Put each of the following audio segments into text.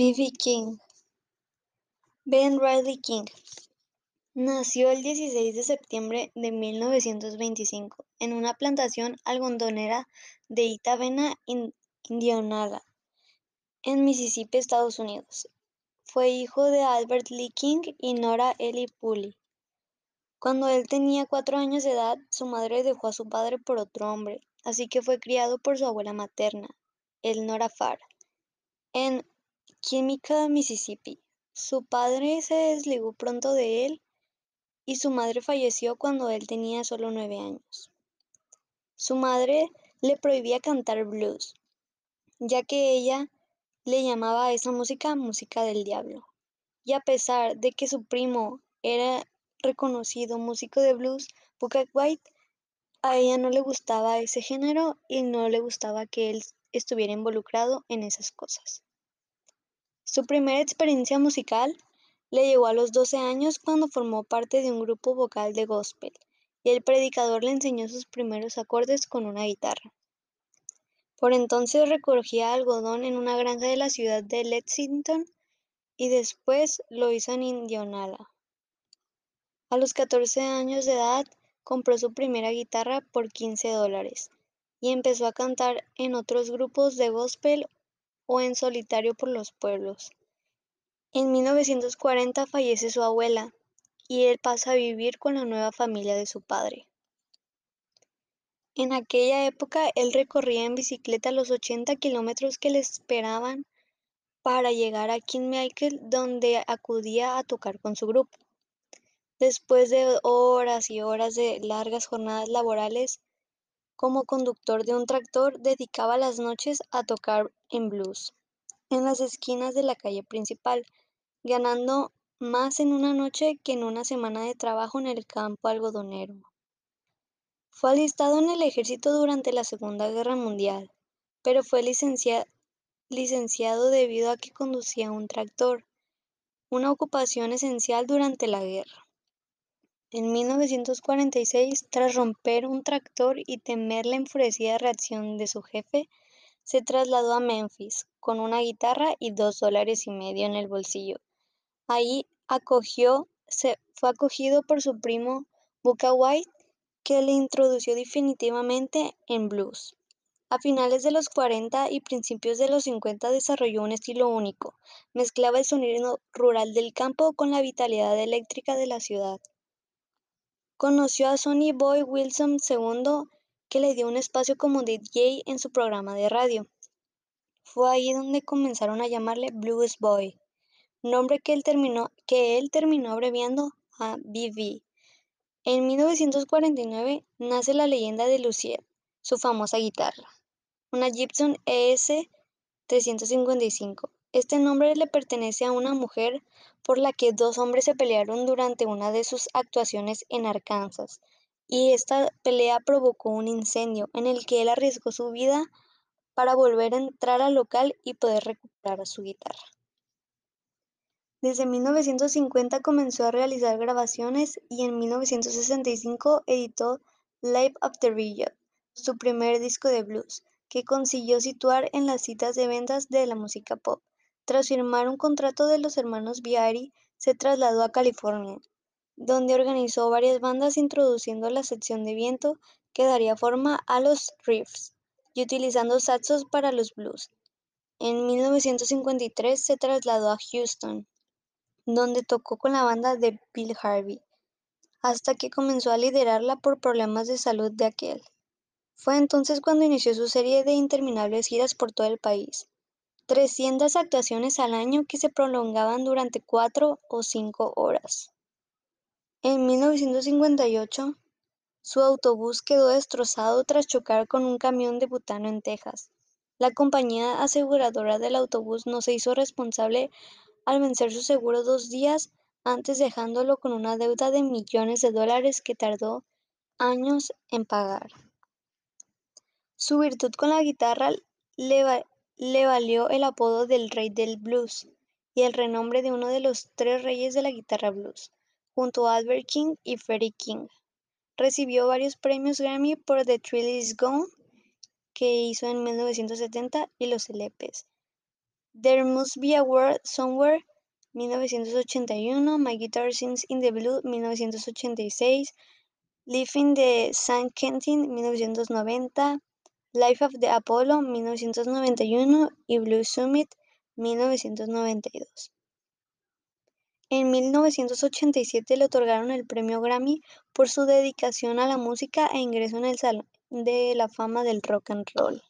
B.B. King Ben Riley King nació el 16 de septiembre de 1925 en una plantación algodonera de Itta Indianola, en Mississippi, Estados Unidos. Fue hijo de Albert Lee King y Nora Ellie Pulley. Cuando él tenía cuatro años de edad, su madre dejó a su padre por otro hombre, así que fue criado por su abuela materna, Nora Farr, en Chemical, Mississippi. Su padre se desligó pronto de él y su madre falleció cuando él tenía solo nueve años. Su madre le prohibía cantar blues, ya que ella le llamaba a esa música música del diablo. Y a pesar de que su primo era reconocido músico de blues, Booker White, a ella no le gustaba ese género y no le gustaba que él estuviera involucrado en esas cosas. Su primera experiencia musical le llegó a los 12 años cuando formó parte de un grupo vocal de gospel y el predicador le enseñó sus primeros acordes con una guitarra. Por entonces recogía algodón en una granja de la ciudad de Lexington y después lo hizo en Indianola. A los 14 años de edad compró su primera guitarra por 15 dólares y empezó a cantar en otros grupos de gospel o en solitario por los pueblos. En 1940 fallece su abuela y él pasa a vivir con la nueva familia de su padre. En aquella época él recorría en bicicleta los 80 kilómetros que le esperaban para llegar a King Michael, donde acudía a tocar con su grupo. Después de horas y horas de largas jornadas laborales, como conductor de un tractor, dedicaba las noches a tocar en blues, en las esquinas de la calle principal, ganando más en una noche que en una semana de trabajo en el campo algodonero. Fue alistado en el ejército durante la Segunda Guerra Mundial, pero fue licenciado debido a que conducía un tractor, una ocupación esencial durante la guerra. En 1946, tras romper un tractor y temer la enfurecida reacción de su jefe, se trasladó a Memphis con una guitarra y dos dólares y medio en el bolsillo. Ahí fue acogido por su primo Buka White, que le introdujo definitivamente en blues. A finales de los 40 y principios de los 50 desarrolló un estilo único. Mezclaba el sonido rural del campo con la vitalidad eléctrica de la ciudad. Conoció a Sonny Boy Wilson II, que le dio un espacio como DJ en su programa de radio. Fue ahí donde comenzaron a llamarle Blues Boy, nombre que él terminó, que él terminó abreviando a BB. En 1949 nace la leyenda de Lucier, su famosa guitarra, una Gibson ES 355. Este nombre le pertenece a una mujer por la que dos hombres se pelearon durante una de sus actuaciones en Arkansas, y esta pelea provocó un incendio en el que él arriesgó su vida para volver a entrar al local y poder recuperar su guitarra. Desde 1950 comenzó a realizar grabaciones y en 1965 editó Live After Billboard, su primer disco de blues, que consiguió situar en las citas de ventas de la música pop. Tras firmar un contrato de los hermanos Biari, se trasladó a California, donde organizó varias bandas introduciendo la sección de viento que daría forma a los riffs y utilizando saxos para los blues. En 1953 se trasladó a Houston, donde tocó con la banda de Bill Harvey, hasta que comenzó a liderarla por problemas de salud de aquel. Fue entonces cuando inició su serie de interminables giras por todo el país. 300 actuaciones al año que se prolongaban durante cuatro o cinco horas. En 1958, su autobús quedó destrozado tras chocar con un camión de butano en Texas. La compañía aseguradora del autobús no se hizo responsable al vencer su seguro dos días antes dejándolo con una deuda de millones de dólares que tardó años en pagar. Su virtud con la guitarra le, le valió el apodo del Rey del Blues y el renombre de uno de los tres reyes de la guitarra blues, junto a Albert King y Freddie King. Recibió varios premios Grammy por The Thrill Is Gone, que hizo en 1970, y los LPs There Must Be a World Somewhere, 1981, My Guitar Sings in the Blue, 1986, Living the San Quentin, 1990, Life of the Apollo, 1991 y Blue Summit, 1992. En 1987 le otorgaron el premio Grammy por su dedicación a la música e ingreso en el Salón de la Fama del Rock and Roll.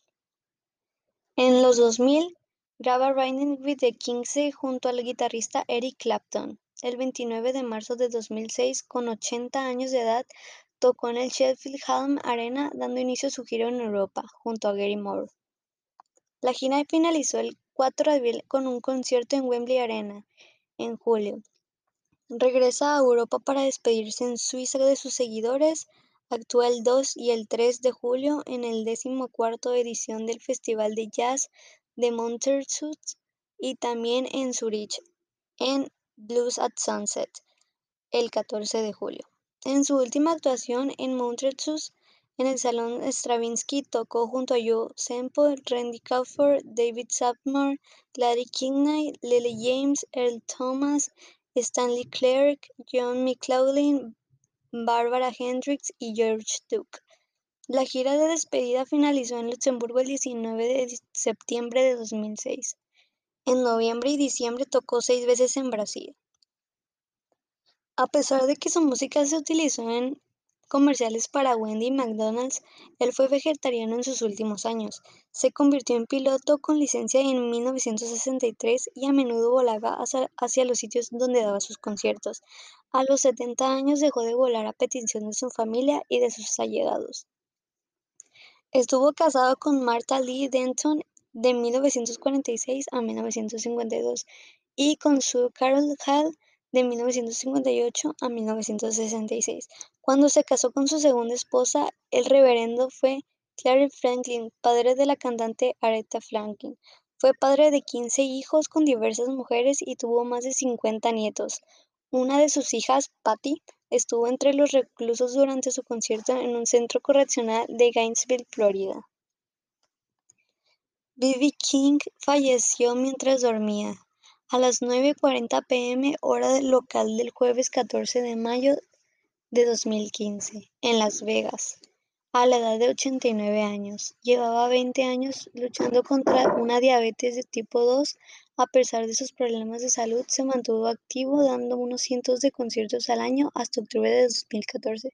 En los 2000, graba Riding with the Kings junto al guitarrista Eric Clapton. El 29 de marzo de 2006, con 80 años de edad, tocó en el Sheffield Hallam Arena dando inicio a su gira en Europa, junto a Gary Moore. La gira finalizó el 4 de abril con un concierto en Wembley Arena, en julio. Regresa a Europa para despedirse en Suiza de sus seguidores. Actúa el 2 y el 3 de julio en el decimocuarto edición del Festival de Jazz de Montreux y también en Zurich, en Blues at Sunset, el 14 de julio. En su última actuación en Montreux, en el Salón Stravinsky, tocó junto a Joe Semple, Randy Crawford, David Sapmore, Gladys Knight, Lily James, Earl Thomas, Stanley Clarke, John McLaughlin, Barbara Hendricks y George Duke. La gira de despedida finalizó en Luxemburgo el 19 de septiembre de 2006. En noviembre y diciembre tocó seis veces en Brasil. A pesar de que su música se utilizó en comerciales para Wendy y McDonald's, él fue vegetariano en sus últimos años. Se convirtió en piloto con licencia en 1963 y a menudo volaba hacia, los sitios donde daba sus conciertos. A los 70 años dejó de volar a petición de su familia y de sus allegados. Estuvo casado con Martha Lee Denton de 1946 a 1952 y con Sue Carol Hall de 1958 a 1966. Cuando se casó con su segunda esposa, el reverendo fue Clary Franklin, padre de la cantante Aretha Franklin. Fue padre de 15 hijos con diversas mujeres y tuvo más de 50 nietos. Una de sus hijas, Patty, estuvo entre los reclusos durante su concierto en un centro correccional de Gainesville, Florida. B.B. King falleció mientras dormía a las 9:40 pm hora local del jueves 14 de mayo de 2015, en Las Vegas, a la edad de 89 años. Llevaba 20 años luchando contra una diabetes de tipo 2. A pesar de sus problemas de salud, se mantuvo activo dando unos cientos de conciertos al año hasta octubre de 2014,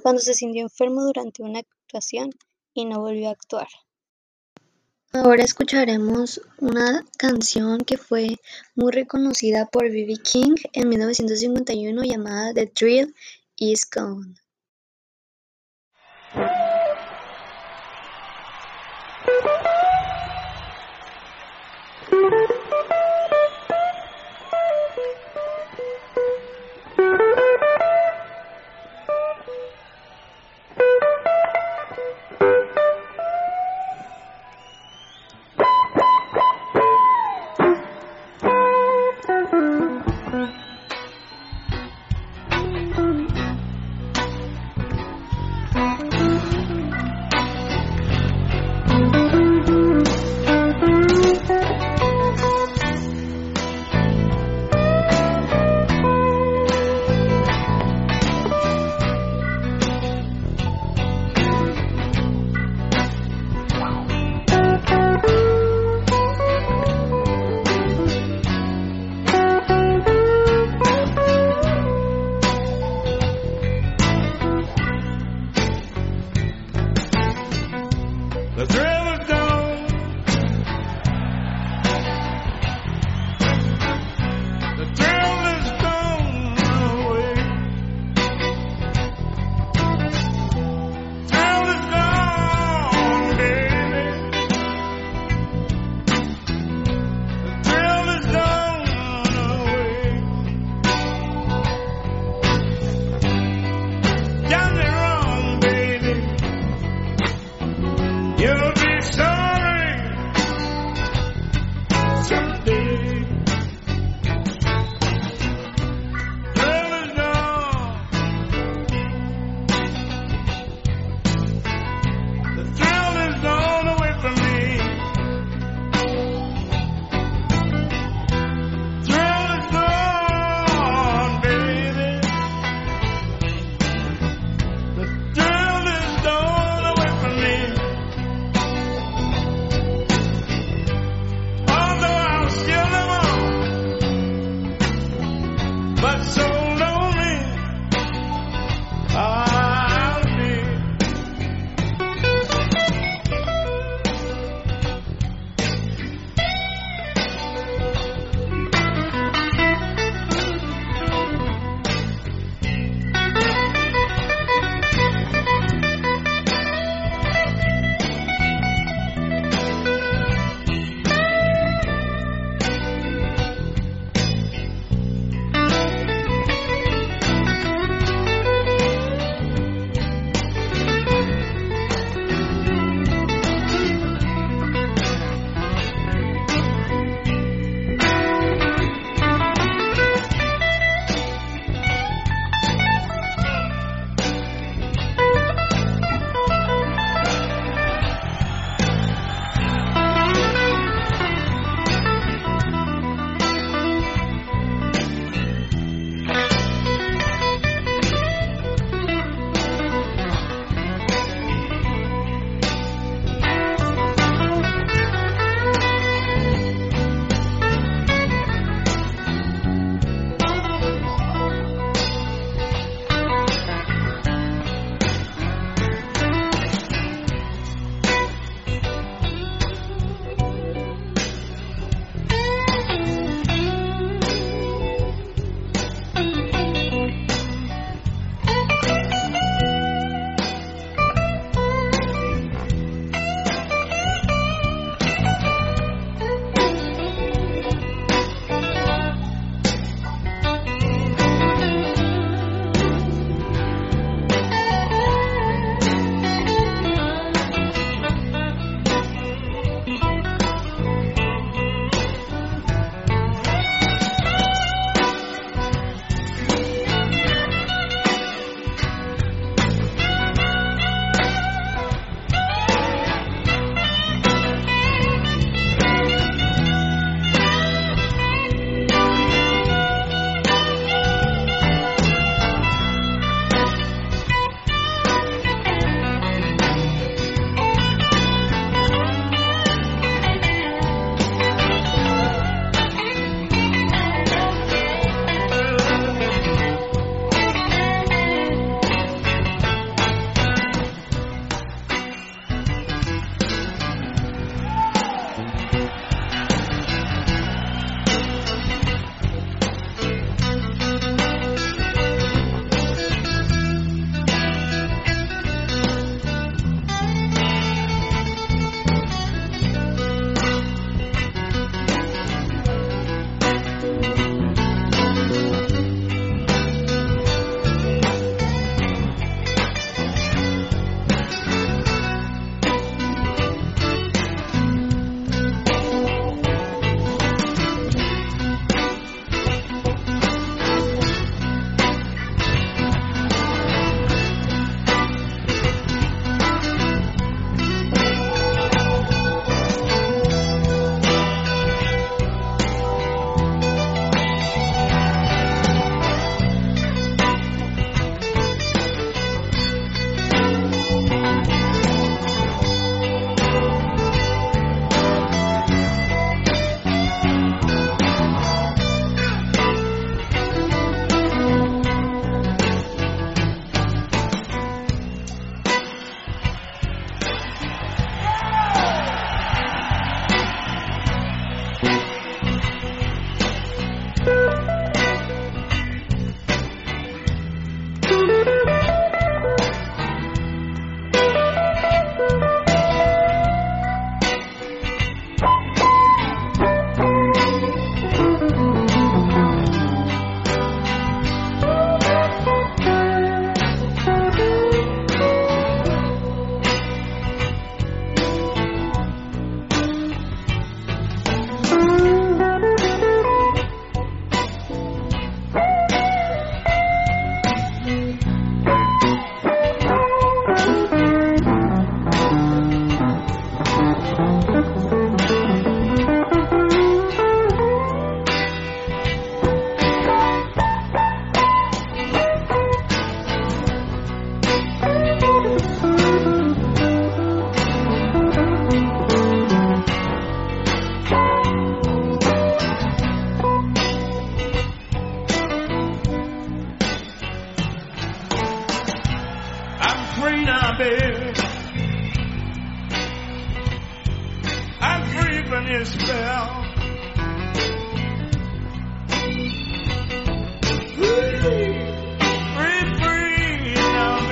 cuando se sintió enfermo durante una actuación y no volvió a actuar. Ahora escucharemos una canción que fue muy reconocida por B.B. King en 1951 llamada The Thrill Is Gone.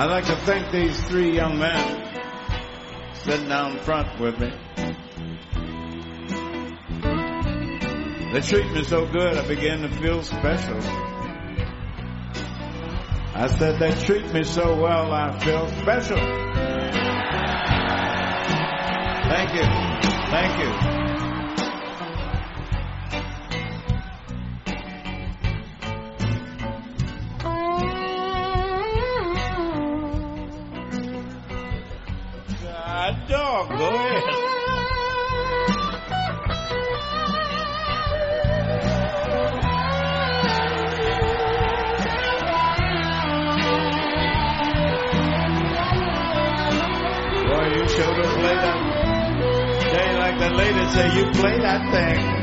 I'd like to thank these three young men sitting down front with me. They treat me so good, I begin to feel special. I said, they treat me so well, I feel special. Thank you. Thank you. Go. Boy, you sure to play that. Jay, like the lady say, you play that thing.